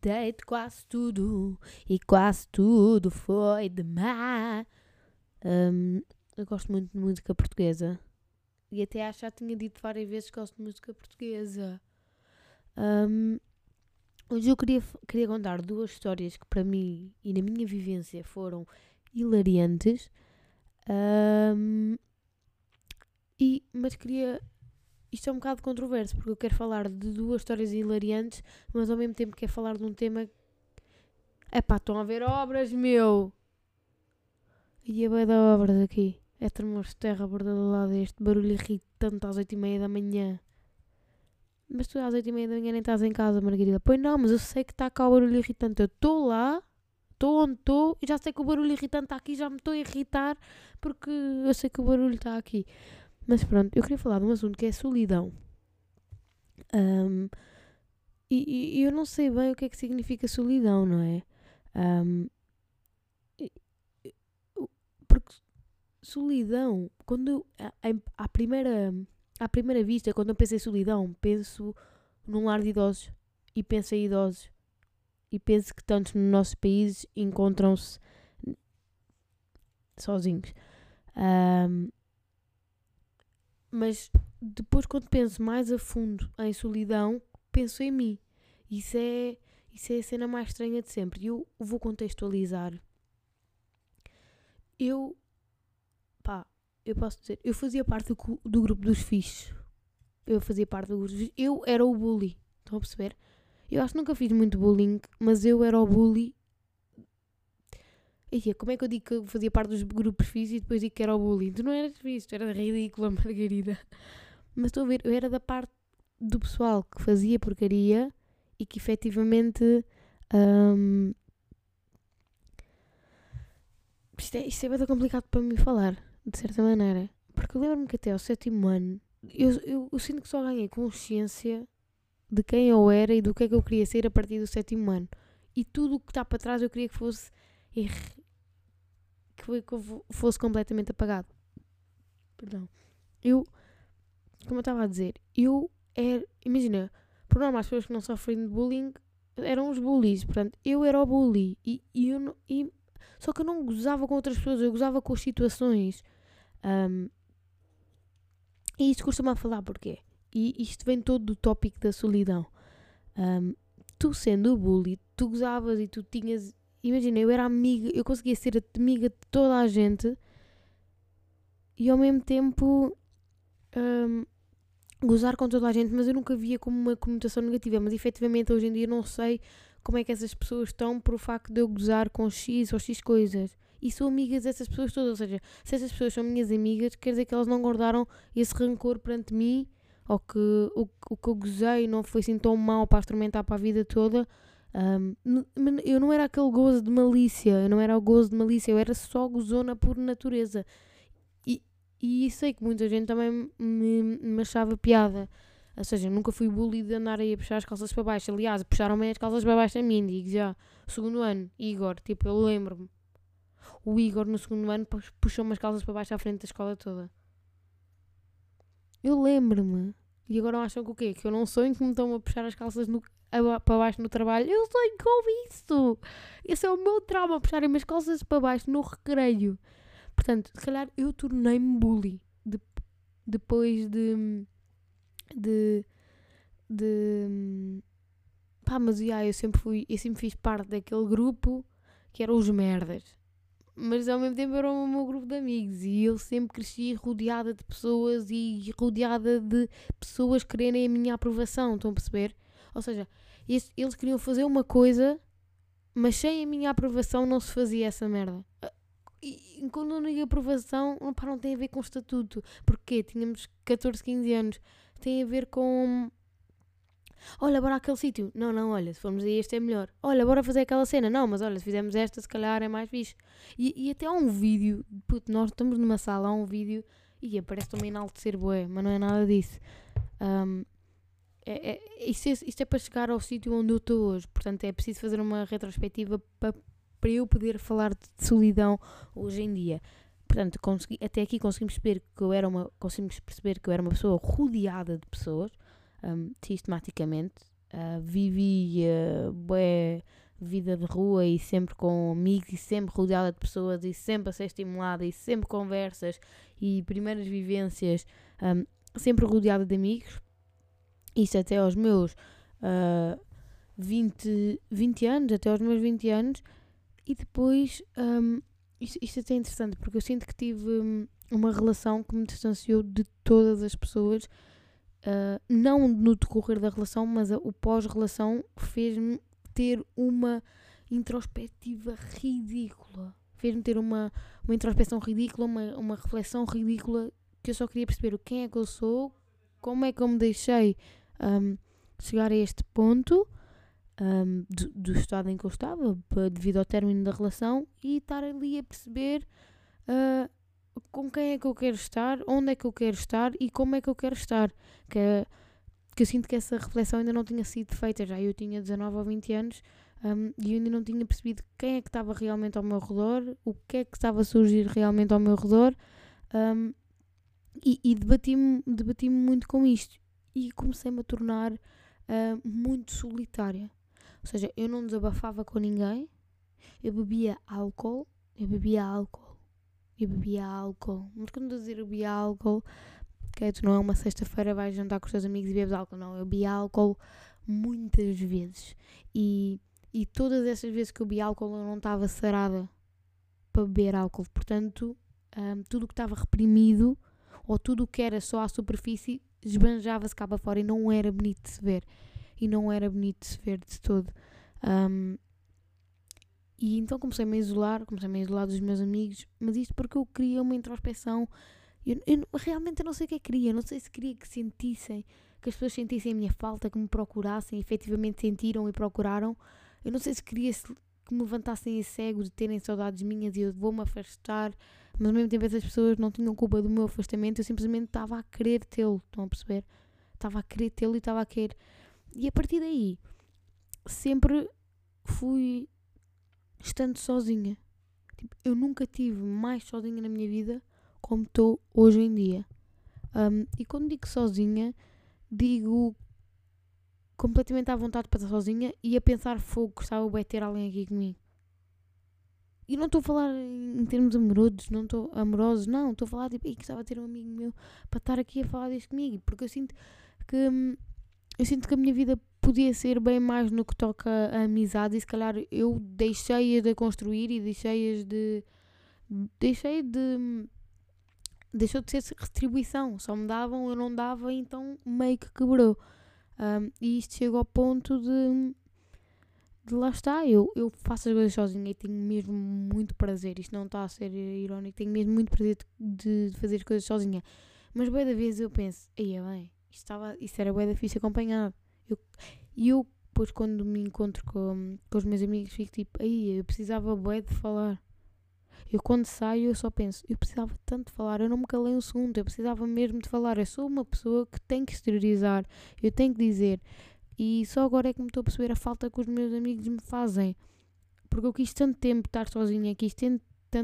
Deito quase tudo e quase tudo foi demais. Um, eu gosto muito de música portuguesa e até acho que já tinha dito várias vezes que gosto de música portuguesa. Um, hoje eu queria, queria contar duas histórias que para mim e na minha vivência foram hilariantes. Um, e, mas queria. Isto é um bocado controverso, porque eu quero falar de duas histórias hilariantes, mas ao mesmo tempo quero falar de um tema. É pá, estão a ver obras, meu! E a da obras aqui. É tremores de terra borda do lado deste barulho irritante às oito e meia da manhã. Mas tu às oito e meia da manhã nem estás em casa, Margarida. Pois não, mas eu sei que está cá o barulho irritante. Eu estou lá, estou onde estou e já sei que o barulho irritante está aqui, já me estou a irritar porque eu sei que o barulho está aqui. Mas pronto, eu queria falar de um assunto que é solidão. Um, e, e, eu não sei bem o que é que significa solidão, não é? Um, porque solidão, quando eu, à, primeira, à primeira vista, quando eu penso em solidão, penso num lar de idosos e penso em idosos e penso que tantos nos nossos países encontram-se sozinhos. Um, mas depois, quando penso mais a fundo em solidão, penso em mim. Isso é, isso é a cena mais estranha de sempre. E eu vou contextualizar. Eu, pá, eu posso dizer, eu fazia parte do, do grupo dos fixos. Eu fazia parte do grupo dos Eu era o bully. Estão a perceber? Eu acho que nunca fiz muito bullying, mas eu era o bully Ia, como é que eu digo que eu fazia parte dos grupos físicos e depois digo que era o bullying? Tu não eras visto, era ridícula, Margarida. Mas estou a ver, eu era da parte do pessoal que fazia porcaria e que efetivamente. Um, isto, é, isto é bem complicado para mim falar, de certa maneira. Porque eu lembro-me que até ao sétimo ano eu, eu, eu sinto que só ganhei consciência de quem eu era e do que é que eu queria ser a partir do sétimo ano. E tudo o que está para trás eu queria que fosse que, que fosse completamente apagado. Perdão. Eu, como eu estava a dizer, eu era, imagina, por norma as pessoas que não sofrem de bullying eram os bullies, portanto, eu era o bully e, e eu e, só que eu não gozava com outras pessoas, eu gozava com as situações. Um, e isto costuma falar porquê? E isto vem todo do tópico da solidão. Um, tu sendo o bully, tu gozavas e tu tinhas imagina, eu era amiga, eu conseguia ser amiga de toda a gente e ao mesmo tempo um, gozar com toda a gente, mas eu nunca via como uma conotação negativa. Mas efetivamente hoje em dia não sei como é que essas pessoas estão por o facto de eu gozar com X ou X coisas. E sou amiga dessas pessoas todas, ou seja, se essas pessoas são minhas amigas, quer dizer que elas não guardaram esse rancor perante mim, ou que o, o que eu gozei não foi assim tão mal para atormentar para a vida toda, um, eu não era aquele gozo de malícia, eu não era o gozo de malícia, eu era só gozona por natureza. E, e sei que muita gente também me, me achava piada. Ou seja, nunca fui bully de andar aí a puxar as calças para baixo. Aliás, puxaram-me as calças para baixo a mim, digo já. Segundo ano, Igor, tipo, eu lembro-me. O Igor no segundo ano puxou-me as calças para baixo à frente da escola toda. Eu lembro-me. E agora acham que o quê? Que eu não sonho que me estão a puxar as calças no, para baixo no trabalho. Eu sonho com isso! Esse é o meu trauma, puxarem as calças para baixo no recreio. Portanto, se calhar eu tornei-me bully de, depois de. de. de. pá, mas yeah, eu sempre fui. eu sempre fiz parte daquele grupo que eram os merdas mas ao mesmo tempo era o meu grupo de amigos e eu sempre cresci rodeada de pessoas e rodeada de pessoas quererem a minha aprovação, estão a perceber? Ou seja, eles queriam fazer uma coisa, mas sem a minha aprovação não se fazia essa merda. E quando eu digo aprovação, pá, não tem a ver com estatuto. Porque tínhamos 14, 15 anos. Tem a ver com Olha, bora aquele sítio. Não, não, olha, se formos a este é melhor. Olha, bora fazer aquela cena. Não, mas olha, se fizermos esta, se calhar é mais fixe. E, e até há um vídeo, puto, nós estamos numa sala, há um vídeo, e aparece também enaltecer boé, mas não é nada disso. Um, é, é, isto, é, isto é para chegar ao sítio onde eu estou hoje. Portanto, é preciso fazer uma retrospectiva para, para eu poder falar de solidão hoje em dia. Portanto, consegui, até aqui conseguimos perceber que eu era uma conseguimos perceber que eu era uma pessoa rodeada de pessoas um, sistematicamente, uh, vivia bué vida de rua e sempre com amigos e sempre rodeada de pessoas e sempre a ser estimulada e sempre conversas e primeiras vivências, um, sempre rodeada de amigos. Isto até aos meus uh, 20, 20 anos, até aos meus 20 anos. E depois, um, isto, isto até é interessante porque eu sinto que tive hum, uma relação que me distanciou de todas as pessoas. Uh, não no decorrer da relação, mas a, o pós-relação fez-me ter uma introspectiva ridícula. Fez-me ter uma, uma introspeção ridícula, uma, uma reflexão ridícula que eu só queria perceber quem é que eu sou, como é que eu me deixei um, chegar a este ponto um, do, do, estado em que eu estava, devido ao término da relação, e estar ali a perceber uh, com quem é que eu quero estar, onde é que eu quero estar e como é que eu quero estar. Que é que eu sinto que essa reflexão ainda não tinha sido feita. Já eu tinha 19 ou 20 anos um, e eu ainda não tinha percebido quem é que estava realmente ao meu redor, o que é que estava a surgir realmente ao meu redor. Um, e, e debati-me debati muito com isto. E comecei-me a tornar uh, muito solitária. Ou seja, eu não desabafava com ninguém, eu bebia álcool, eu bebia álcool, eu bebia álcool. Mas quando eu dizer eu bebia álcool, que tu não é uma sexta-feira vais jantar com os teus amigos e bebes álcool, não. Eu bebi álcool muitas vezes. E, e todas essas vezes que eu bebi álcool eu não estava sarada para beber álcool. Portanto, um, tudo o que estava reprimido ou tudo o que era só à superfície esbanjava-se cá para fora e não era bonito de se ver. E não era bonito de se ver de todo. Um, e então comecei-me a isolar, comecei-me a isolar dos meus amigos, mas isto porque eu queria uma introspeção eu, eu, realmente eu não sei o que é que queria. Não sei se queria que sentissem, que as pessoas sentissem a minha falta, que me procurassem, efetivamente sentiram e procuraram. Eu não sei se queria que me levantassem esse ego de terem saudades minhas e eu vou-me afastar. Mas ao mesmo tempo essas pessoas não tinham culpa do meu afastamento. Eu simplesmente estava a querer tê-lo. Estão a perceber? Estava a querer tê-lo e estava a querer. E a partir daí, sempre fui estando sozinha. Tipo, eu nunca tive mais sozinha na minha vida como estou hoje em dia. Um, e quando digo sozinha, digo completamente à vontade para estar sozinha e a pensar fogo, gostava de ter alguém aqui comigo. E não estou a falar em termos amorosos, não estou amorosos, não, estou a falar tipo, gostava de ter um amigo meu para estar aqui a falar disto comigo, porque eu sinto que hum, eu sinto que a minha vida podia ser bem mais no que toca a amizade e se calhar eu deixei-as de construir e deixei-as de deixei de hum, deixou de ser retribuição, só me davam, eu não dava, então meio que quebrou. Um, e isto chegou ao ponto de, de lá está, eu, eu faço as coisas sozinha e tenho mesmo muito prazer. Isto não está a ser irónico, tenho mesmo muito prazer de, de fazer as coisas sozinha. Mas boa da vez eu penso, aí é bem, isto, estava, isto era boa da fixe acompanhado. E eu, depois, quando me encontro com, com os meus amigos, fico tipo, aí eu precisava bué de falar. Eu quando saio eu só penso, eu precisava tanto de falar, eu não me calei um segundo, eu precisava mesmo de falar. Eu sou uma pessoa que tem que exteriorizar, eu tenho que dizer. E só agora é que me estou a perceber a falta que os meus amigos me fazem. Porque eu quis tanto tempo estar sozinha, quis tanto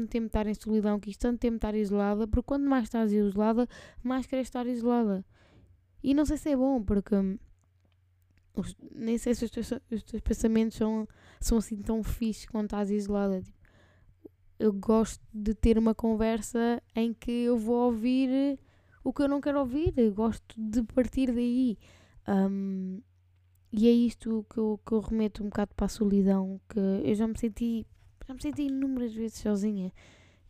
tempo estar em solidão, quis tanto tempo estar isolada, porque quando mais estás isolada, mais queres estar isolada. E não sei se é bom, porque os, nem sei se os teus, os teus pensamentos são, são assim tão fixes quando estás isolada. Tipo, eu gosto de ter uma conversa em que eu vou ouvir o que eu não quero ouvir, eu gosto de partir daí. Um, e é isto que eu, que eu remeto um bocado para a solidão, que eu já me senti, já me senti inúmeras vezes sozinha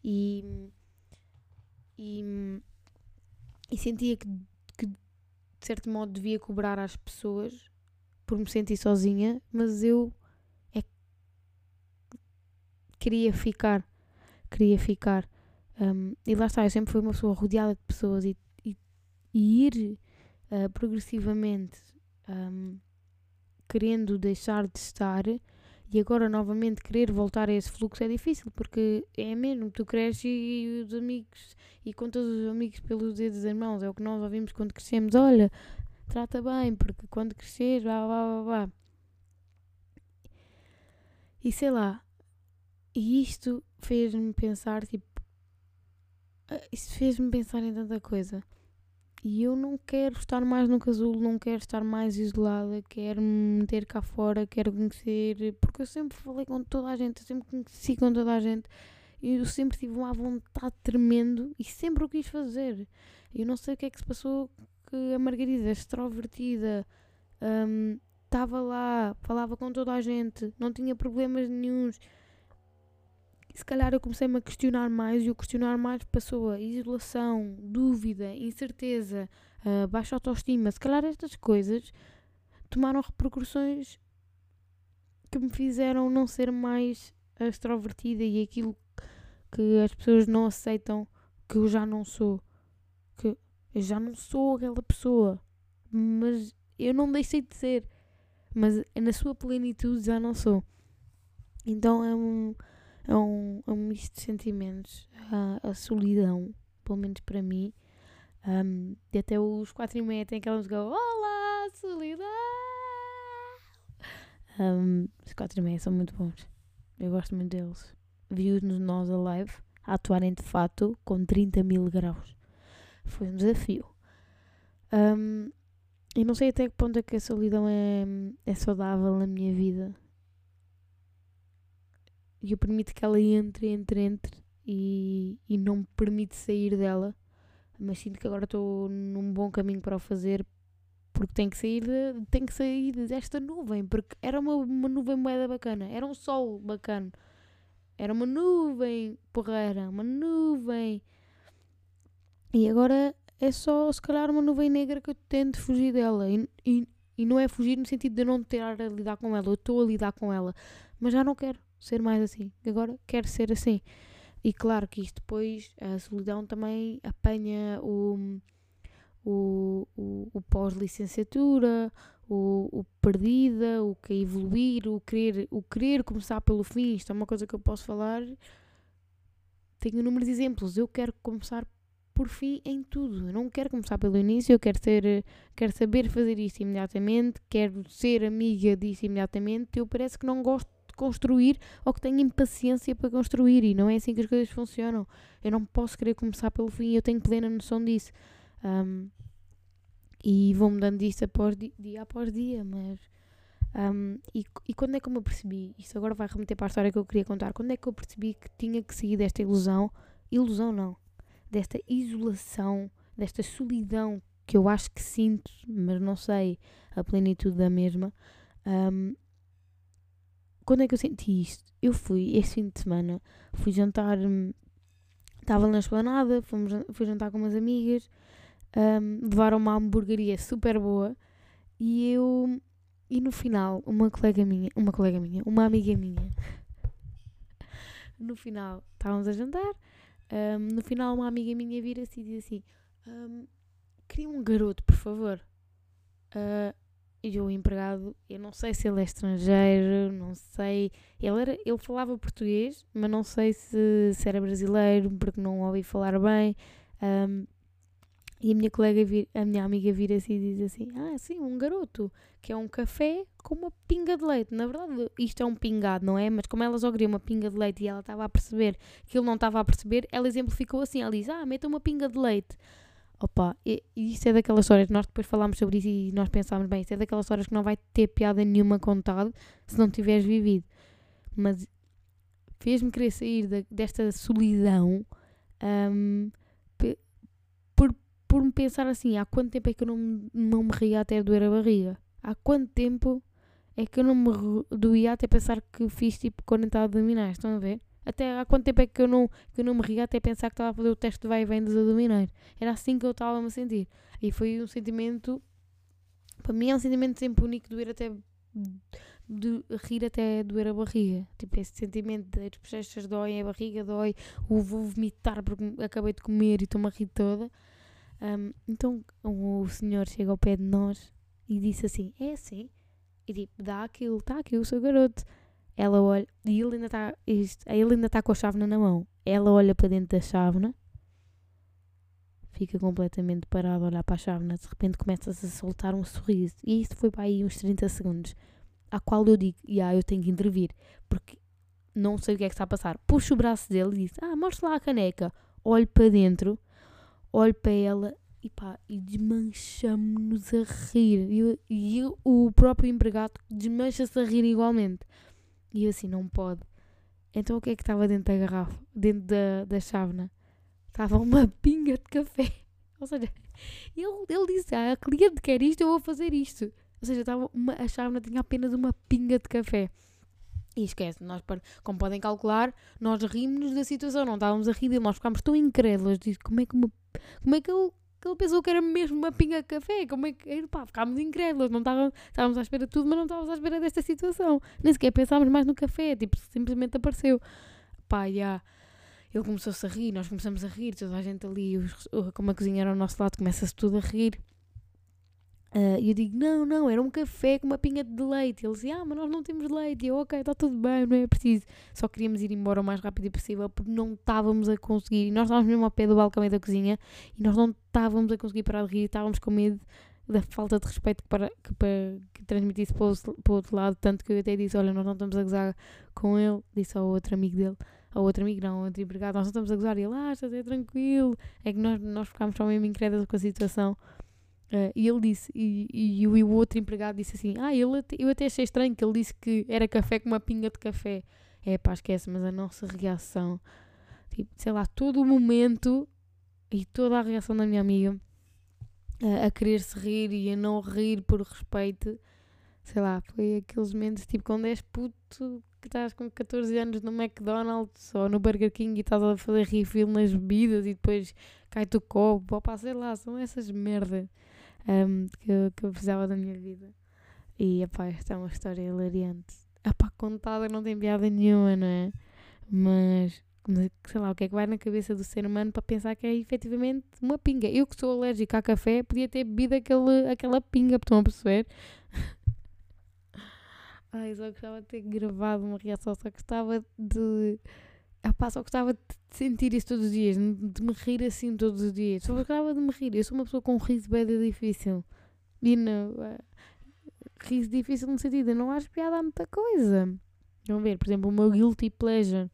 e, e, e sentia que, que de certo modo devia cobrar às pessoas por me sentir sozinha, mas eu é, queria ficar queria ficar. Um, e lá está, eu sempre fui uma pessoa rodeada de pessoas e, e, e ir uh, progressivamente um, querendo deixar de estar e agora novamente querer voltar a esse fluxo é difícil porque é mesmo, tu cresces e, os amigos e contas os amigos pelos dedos das mãos, é o que nós ouvimos quando crescemos, olha, trata bem, porque quando cresces, vá, vá, vá, vá. E sei lá, e isto fez-me pensar, tipo. Ah, isto fez-me pensar em tanta coisa. E eu não quero estar mais no casulo, não quero estar mais isolada, quero me meter cá fora, quero conhecer, porque eu sempre falei com toda a gente, eu sempre conheci com toda a gente, e eu sempre tive uma vontade tremendo e sempre o quis fazer. Eu não sei o que é que se passou, que a Margarida, extrovertida, estava um, lá, falava com toda a gente, não tinha problemas nenhums. E se calhar eu comecei-me a questionar mais e o questionar mais passou a isolação, dúvida, incerteza, baixa autoestima. Se calhar estas coisas tomaram repercussões que me fizeram não ser mais extrovertida e aquilo que as pessoas não aceitam que eu já não sou. Que eu já não sou aquela pessoa. Mas eu não deixei de ser. Mas na sua plenitude já não sou. Então é um, é um, é um misto de sentimentos. A, a solidão, pelo menos para mim. Um, e até os quatro e meia tem aquela música Olá, solidão! Um, os quatro e meia são muito bons. Eu gosto muito deles viu-nos nós a live a atuarem de fato com 30 mil graus. Foi um desafio. Um, e não sei até que ponto é que a solidão é, é saudável na minha vida. E eu permito que ela entre, entre, entre e, e não me permite sair dela. Mas sinto que agora estou num bom caminho para o fazer porque tenho que sair, de, tenho que sair desta nuvem. Porque era uma, uma nuvem moeda bacana, era um sol bacana era uma nuvem porreira, uma nuvem. E agora é só, se calhar, uma nuvem negra que eu tento fugir dela. E, e, e não é fugir no sentido de eu não ter a lidar com ela. Eu estou a lidar com ela. Mas já não quero ser mais assim. Agora quero ser assim. E claro que isto depois, a solidão também apanha o, o, o, o pós-licenciatura, o, o perdida, o que é evoluir, o querer, o querer começar pelo fim. Isto é uma coisa que eu posso falar. Tenho números de exemplos. Eu quero começar por fim em tudo. Eu não quero começar pelo início, eu quero ser, quero saber fazer isto imediatamente, quero ser amiga disso imediatamente. Eu parece que não gosto construir ou que tenho impaciência para construir e não é assim que as coisas funcionam. Eu não posso querer começar pelo fim, eu tenho plena noção disso. Um, e vou mudando disso após dia, dia após dia, mas. Um, e, e quando é que eu me percebi? Isto agora vai remeter para a história que eu queria contar. Quando é que eu percebi que tinha que sair desta ilusão? Ilusão não. Desta isolação, desta solidão que eu acho que sinto, mas não sei a plenitude da mesma. Um, quando é que eu senti isto? Eu fui, esse fim de semana, fui jantar, hum, estava na esplanada, fomos, fui jantar com umas amigas um, levaram uma hamburgueria super boa e eu e no final uma colega minha uma colega minha uma amiga minha no final estávamos a jantar um, no final uma amiga minha vira-se e diz assim um, queria um garoto por favor uh, e o empregado eu não sei se ele é estrangeiro não sei ele era ele falava português mas não sei se, se era brasileiro porque não ouvi falar bem um, e a minha colega, vir, a minha amiga vira assim e diz assim: Ah, sim, um garoto, que é um café com uma pinga de leite. Na verdade, isto é um pingado, não é? Mas como ela só queria uma pinga de leite e ela estava a perceber que ele não estava a perceber, ela exemplificou assim: Ela diz: Ah, meta uma pinga de leite. Opa, e, isto é daquelas histórias, nós depois falámos sobre isso e nós pensámos, bem, isto é daquelas histórias que não vai ter piada nenhuma contado se não tiveres vivido. Mas fez-me querer sair de, desta solidão. Um, por me pensar assim, há quanto tempo é que eu não, não me ria até doer a barriga? Há quanto tempo é que eu não me doía até pensar que fiz tipo 40 abdominais? Estão a ver? Até há quanto tempo é que eu não, que eu não me ria até pensar que estava a fazer o teste de vai e vem dos abdominais? Era assim que eu estava a me sentir. E foi um sentimento, para mim é um sentimento sempre único, doer até, de rir até doer a barriga. Tipo, esse sentimento de as bochechas doem, a barriga dói, o vou vomitar porque acabei de comer e estou-me a rir toda. Um, então o senhor chega ao pé de nós e disse assim: É assim? E tipo, dá aquilo, está aqui o seu garoto. Ela olha, e ele ainda está, ele ainda está com a chávena na mão. Ela olha para dentro da chávena, fica completamente parada a olhar para a chávena. De repente começa-se a soltar um sorriso. E isso foi para aí uns 30 segundos. A qual eu digo: Ya, yeah, eu tenho que intervir, porque não sei o que é que está a passar. Puxo o braço dele e diz: Ah, mostra lá a caneca. Olho para dentro olho para ela e pá, e desmanchamos-nos a rir. E, eu- e eu- o próprio empregado desmancha-se a rir igualmente. E eu assim, não pode. Então o que é que estava dentro da garrafa? Dentro da, da chávena? Estava uma pinga de café. Ou seja, ele, ele disse, ah, a cliente quer isto, eu vou fazer isto. Ou seja, estava uma, a chávena tinha apenas uma pinga de café. E esquece, nós, como podem calcular, nós rimos da situação, não estávamos a rir dele, nós ficámos tão incrédulos. Disse, como é que, como é que ele, que ele pensou que era mesmo uma pinga de café? Como é que. Pá, ficámos incrédulos, não estávamos, estávamos à espera de tudo, mas não estávamos à espera desta situação. Nem sequer pensámos mais no café, tipo, simplesmente apareceu. Pá, já. Ele começou-se a rir, nós começamos a rir, toda a gente ali, os, como a cozinha era ao nosso lado, começa-se tudo a rir. Ah, E eu digo, não, não, era um café com uma pinga de leite. Ele dizia, ah, mas nós não temos leite. E eu, ok, está tudo bem, não é preciso. Só queríamos ir embora o mais rápido possível porque não estávamos a conseguir. E nós estávamos mesmo ao pé do balcão da cozinha e nós não estávamos a conseguir parar de rir. Estávamos com medo da falta de respeito que, para, que, para, que transmitisse para o, outro lado. Tanto que eu até disse, olha, nós não estamos a gozar com ele. Disse ao outro amigo dele. Ao outro amigo, não, ao outro empregado, nós não estamos a gozar. E ele, ah, está a ser tranquilo. É que nós, nós ficámos só mesmo incrédulos com a situação. Eh, e ele disse, e, e, e o outro empregado disse assim: Ah, ele eu até achei estranho que ele disse que era café com uma pinga de café. É pá, esquece, mas a nossa reação, tipo, sei lá, todo o momento e toda a reação da minha amiga eh, a querer se rir e a não rir por respeito, sei lá, foi aqueles momentos tipo quando és puto que estás com 14 anos no McDonald's ou no Burger King e estás a fazer refill nas bebidas e depois cai-te o copo, opá, sei lá, são essas merdas um, que, eu, que eu precisava da minha vida. E, epá, esta é uma história hilariante. Epá, contada não tem piada nenhuma, não é? Mas, sei lá, o que é que vai na cabeça do ser humano para pensar que é efetivamente uma pinga? Eu que sou alérgica a café, podia ter bebido aquele, aquela pinga, estão a perceber? Ai, só gostava de ter gravado uma reação, só gostava de... Epá, só gostava de sentir isso todos os dias, de me rir assim todos os dias. Só gostava de me rir. Eu sou uma pessoa com um riso bem difícil. E não, eh, riso difícil no sentido, eu não acho piada a muita coisa. Vão ver, por exemplo, o meu guilty pleasure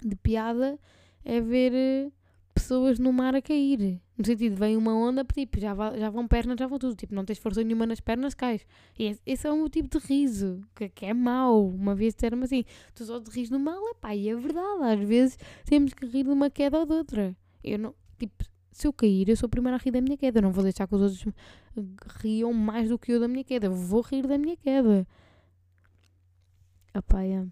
de piada é ver eh, pessoas no mar a cair. No sentido, vem uma onda, tipo, já, já vão pernas, já vão tudo. Tipo, não tens força nenhuma nas pernas, cais. E esse, esse é o meu tipo de riso, que, que é mau. Uma vez disseram-me assim, tu só te ris no mal, é pá, e é verdade. Às vezes temos que rir de uma queda ou de outra. Eu não, tipo, se eu cair, eu sou a primeira a rir da minha queda. Eu não vou deixar que os outros riam mais do que eu da minha queda. Vou rir da minha queda. Opá, é,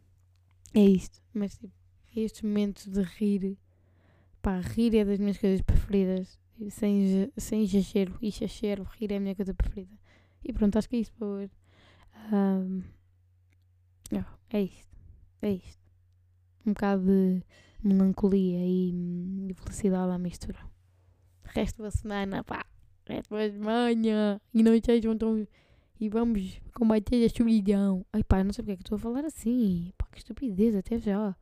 é isto. Mas, tipo, estes momentos de rir, pá, rir é das minhas coisas preferidas. Sem, sem exagero, e exagero, rir é a minha coisa preferida. E pronto, acho que é isso para hoje. Ahm, ah, é isto. É isto. Um bocado de melancolia e, hum, e felicidade à mistura. Resto da semana, pá. Resto da manhã. E não sejam tão. E vamos combater a solidão. Ai pá, não sei porque é que estou a falar assim. Pá, que estupidez, até já.